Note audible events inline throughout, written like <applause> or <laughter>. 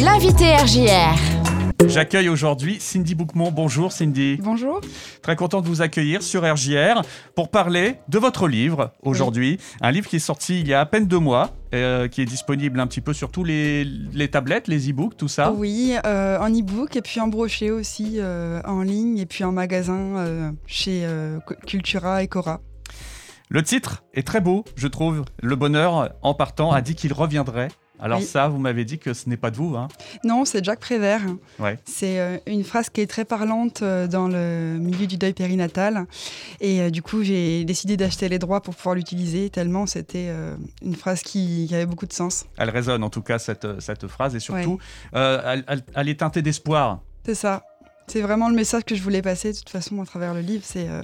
L'invité RJR. J'accueille aujourd'hui Cindy Bouquemont. Bonjour Cindy. Bonjour. Très content de vous accueillir sur RJR pour parler de votre livre aujourd'hui. Un livre qui est sorti il y a à peine deux mois, euh, qui est disponible un petit peu sur tous les, les tablettes, les e-books, tout ça. Oui, euh, en e-book et puis en brochet aussi, euh, en ligne et puis en magasin euh, chez euh, Cultura et Cora. Le titre est très beau, je trouve. Le bonheur, en partant, a dit qu'il reviendrait. Alors Oui. ça, vous m'avez dit que ce n'est pas de vous. Hein. Non, c'est Jacques Prévert. Ouais. C'est euh, une phrase qui est très parlante euh, dans le milieu du deuil périnatal. Et euh, du coup, j'ai décidé d'acheter les droits pour pouvoir l'utiliser, tellement c'était une phrase qui, qui avait beaucoup de sens. Elle résonne en tout cas, cette, cette phrase. Et surtout, elle, elle- elle est teintée d'espoir. C'est ça. C'est vraiment le message que je voulais passer, de toute façon, à travers le livre. C'est euh,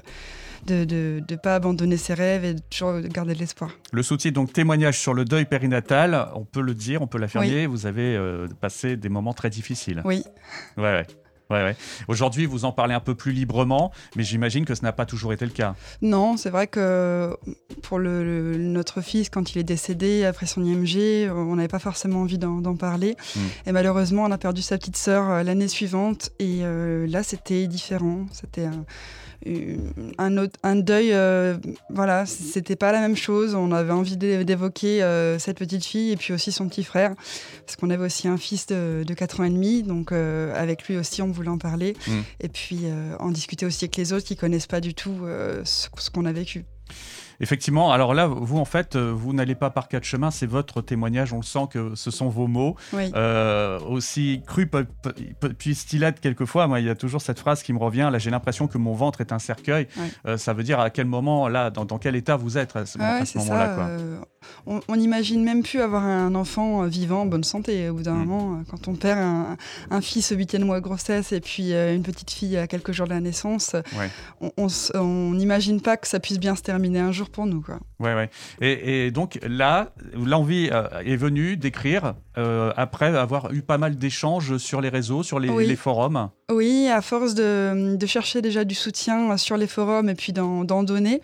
de ne pas abandonner ses rêves et de toujours garder de l'espoir. Le sous-titre, donc témoignage sur le deuil périnatal, on peut le dire, on peut l'affirmer, vous avez euh, passé des moments très difficiles. Oui. Ouais, ouais. Ouais, ouais. Aujourd'hui, vous en parlez un peu plus librement, mais j'imagine que ce n'a pas toujours été le cas. Non, c'est vrai que pour le, le- notre fils, quand il est décédé après son IMG, on n'avait pas forcément envie d'en parler. Mm. Et malheureusement, on a perdu sa petite sœur euh, l'année suivante. Et euh, là, c'était différent. C'était un, une- un, autre- un deuil. euh, voilà, c'était pas la même chose. On avait envie d'é- d'évoquer euh, cette petite fille et puis aussi son petit frère. Parce qu'on avait aussi un fils de, de 4 ans et demi. Donc, euh, avec lui aussi, on voulait en parler. Mm. Et puis, euh, en discuter aussi avec les autres qui connaissent pas du tout euh, ce, ce qu'on a vécu. Effectivement, alors là, vous, en fait, euh, vous n'allez pas par quatre chemins, c'est votre témoignage, on le sent que ce sont vos mots. Oui. Euh, aussi cru puisse-t-il être quelquefois, moi, il y a toujours cette phrase qui me revient, là, j'ai l'impression que mon ventre est un cercueil. Euh, ça veut dire à quel moment, là, dans, dans quel état vous êtes à ce, Ah ouais, ce moment-là. euh, on, on imagine même plus avoir un enfant euh, vivant, en bonne santé. Au bout d'un Mm. moment, euh, quand on perd un, un fils au huitième mois de grossesse et puis euh, une petite fille à quelques jours de la naissance, Ouais. on- n'imagine pas que ça puisse bien se terminer un jour pour nous. Quoi. Ouais, ouais. Et, et donc là, l'envie est venue d'écrire euh, après avoir eu pas mal d'échanges sur les réseaux, sur les, Oui. les forums. Oui, à force de, de chercher déjà du soutien sur les forums et puis d'en d'en donner,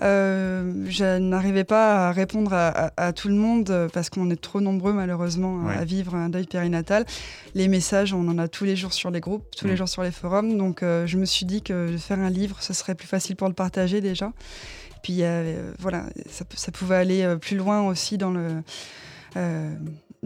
euh, je n'arrivais pas à répondre à, à- à tout le monde euh, parce qu'on est trop nombreux malheureusement à- vivre un deuil périnatal. Les messages, on en a tous les jours sur les groupes, tous Mm. les jours sur les forums. Donc euh, je me suis dit que faire un livre, ce serait plus facile pour le partager déjà. Puis euh, voilà, ça, pouvait aller plus loin aussi dans le... euh,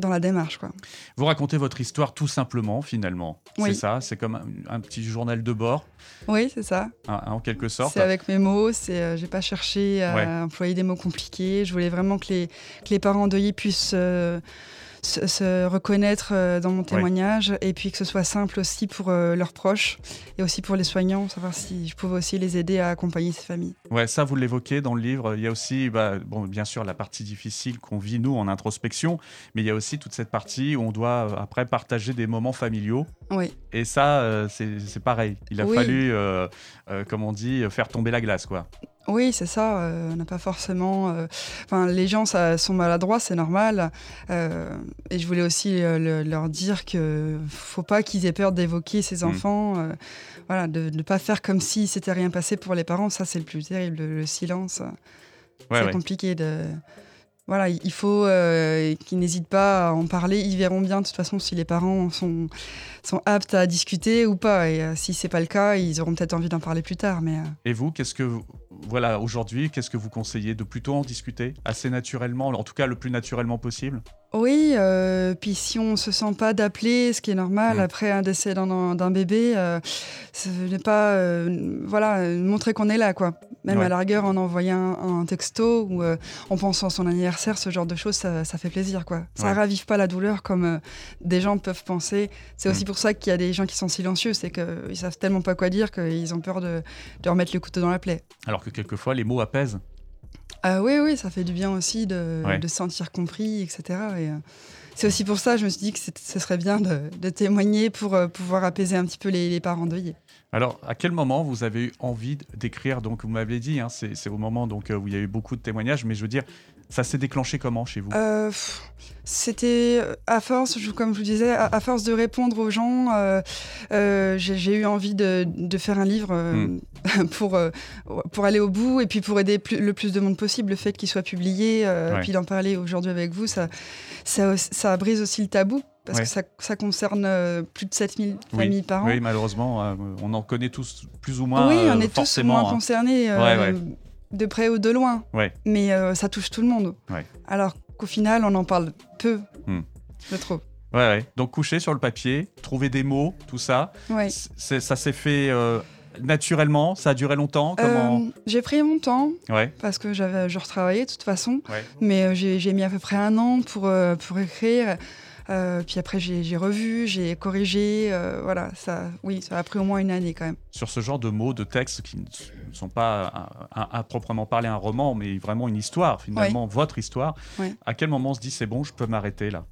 dans la démarche, quoi. Vous racontez votre histoire tout simplement, finalement. Oui. C'est ça, c'est comme un, un petit journal de bord, Oui, c'est ça. en quelque sorte. C'est avec mes mots, c'est euh, j'ai pas cherché à Ouais. employer des mots compliqués. Je voulais vraiment que les, que les parents endeuillés puissent euh, se, se reconnaître euh, dans mon témoignage et puis que ce soit simple aussi pour euh, leurs proches et aussi pour les soignants, savoir si je pouvais aussi les aider à accompagner ces familles. Ouais, ça, vous l'évoquez dans le livre. Il y a aussi, bah, bon, bien sûr, la partie difficile qu'on vit, nous, en introspection, mais il y a aussi toute cette partie où on doit, euh, après, partager des moments familiaux. Oui, Et ça, euh, c'est pareil. Il a Oui. fallu, euh, euh, comme on dit, faire tomber la glace, quoi. oui, c'est ça. euh, on n'a pas forcément. Enfin, les gens ça, sont maladroits, c'est normal. et je voulais aussi le- leur dire que faut pas qu'ils aient peur d'évoquer ces Mm. enfants. voilà, de ne pas faire comme si s'était rien passé pour les parents. Ça, c'est le plus terrible. Le, le silence, Ouais, c'est ouais. compliqué de. Voilà, il faut euh, qu'ils n'hésitent pas à en parler. Ils verront bien de toute façon si les parents sont, sont aptes à discuter ou pas. Et euh, si c'est pas le cas, ils auront peut-être envie d'en parler plus tard. Mais euh, Et vous, qu'est-ce que, vous- voilà, aujourd'hui, qu'est-ce que vous conseillez de plutôt en discuter assez naturellement, en tout cas le plus naturellement possible? Oui, euh, puis si on se sent pas d'appeler, ce qui est normal Mm. après un décès d'un bébé, ce n'est pas voilà montrer qu'on est là quoi. Même Ouais. à la rigueur en envoyant un, un texto ou euh, en pensant à son anniversaire, ce genre de choses, ça, ça fait plaisir quoi. Ça Ouais. ravive pas la douleur comme euh, des gens peuvent penser. C'est aussi Mm. pour ça qu'il y a des gens qui sont silencieux, c'est qu'ils savent tellement pas quoi dire qu'ils ont peur de, de remettre le couteau dans la plaie. Alors que quelquefois, les mots apaisent. Ah oui, oui, ça fait du bien aussi de, Ouais. de se sentir compris, etc. Et, euh, c'est aussi pour ça, je me suis dit que ce serait bien de, de témoigner pour euh, pouvoir apaiser un petit peu les, les parents endeuillés. Alors, à quel moment vous avez eu envie d'écrire? Donc, vous m'avez dit, hein, c'est au moment donc, euh, où il y a eu beaucoup de témoignages, mais je veux dire, ça s'est déclenché comment chez vous? Euh, C'était à force, je- comme je vous disais, à, à force de répondre aux gens, euh, euh, j'ai eu envie de, de faire un livre euh, <laughs> pour, pour aller au bout et puis pour aider plus- le plus de monde possible. Le fait qu'il soit publié, Ouais. puis d'en parler aujourd'hui avec vous, ça, ça, ça brise aussi le tabou. parce Ouais. que ça, ça concerne euh, plus de 7000 Oui. familles par an. Oui, malheureusement, euh, on en connaît tous plus ou moins. oui, on euh, est tous moins hein. concernés, Ouais, ouais. de près ou de loin. Mais ça touche tout le monde. Alors qu'au final, on en parle peu, Hmm. je trouve. Ouais. Donc coucher sur le papier, trouver des mots, tout ça. Ça s'est fait naturellement. Ça a duré longtemps. Comment Euh, j'ai pris mon temps Ouais. parce que j'avais, je retravaillais de toute façon, Ouais. mais euh, j'ai, mis à peu près un an pour, euh, pour écrire. Euh, puis après, j'ai, revu, j'ai corrigé. voilà, ça, oui, ça a pris au moins une année quand même. Sur ce genre de mots, de textes qui ne sont pas à proprement parler un roman, mais vraiment une histoire, finalement, votre histoire. À quel moment on se dit c'est bon, je peux m'arrêter là?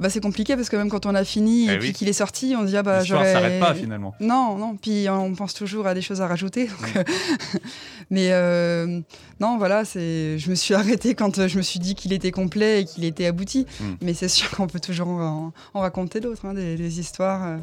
Bah, c'est compliqué parce que même quand on a fini Eh et puis oui. qu'il est sorti, on se dit ah bah j'aurais. s'arrête pas finalement. Non, non. Puis on pense toujours à des choses à rajouter. donc, euh, <laughs> Mais euh, non, voilà, c'est. Je me suis <laughs> arrêtée quand euh, je me suis dit qu'il était complet et qu'il était abouti. Mm. Mais c'est sûr <laughs> qu'on peut toujours en, en raconter d'autres, hein, des, des histoires. euh,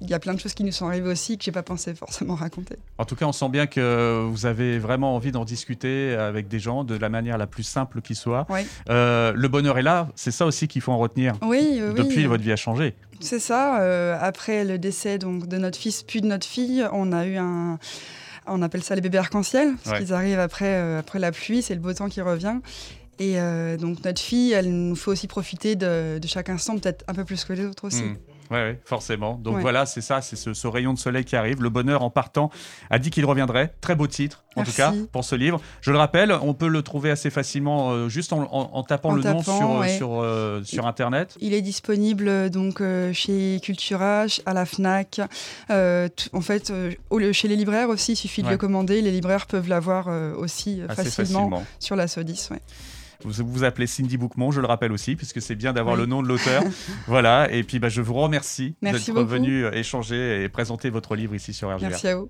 il y a plein de choses qui nous sont arrivées aussi que j'ai pas pensé forcément raconter. En tout cas, on sent bien que vous avez vraiment envie d'en discuter avec des gens de la manière la plus simple qui soit. Oui. Euh, le bonheur est là, c'est ça aussi qu'il faut en retenir. Oui, oui. Depuis, votre vie a changé. C'est ça. euh, après le décès donc de notre fils puis de notre fille, on a eu un. On appelle ça les bébés arc-en-ciel, parce Ouais. qu'ils arrivent après, euh, après la pluie, c'est le beau temps qui revient. Et euh, donc notre fille, elle nous fait aussi profiter de, de chaque instant, peut-être un peu plus que les autres aussi. Mm. Ouais, ouais, forcément. Donc Ouais. voilà, c'est ça, c'est ce, ce rayon de soleil qui arrive. Le bonheur en partant a dit qu'il reviendrait. Très beau titre, en Merci. tout cas, pour ce livre. Je le rappelle, on peut le trouver assez facilement euh, juste en, en- en tapant En le nom sur, euh, ouais. sur, euh, sur Internet. Il est disponible donc euh, chez Cultura, à la Fnac, en fait au chez les libraires aussi. Il suffit de le commander. Les libraires peuvent l'avoir aussi facilement, facilement. sur la Sodis. Vous vous appelez Cindy Boukmont, je le rappelle aussi, puisque c'est bien d'avoir Oui. le nom de l'auteur. <laughs> voilà, et puis bah, je vous remercie Merci d'être venu échanger et présenter votre livre ici sur RGR. Merci à vous.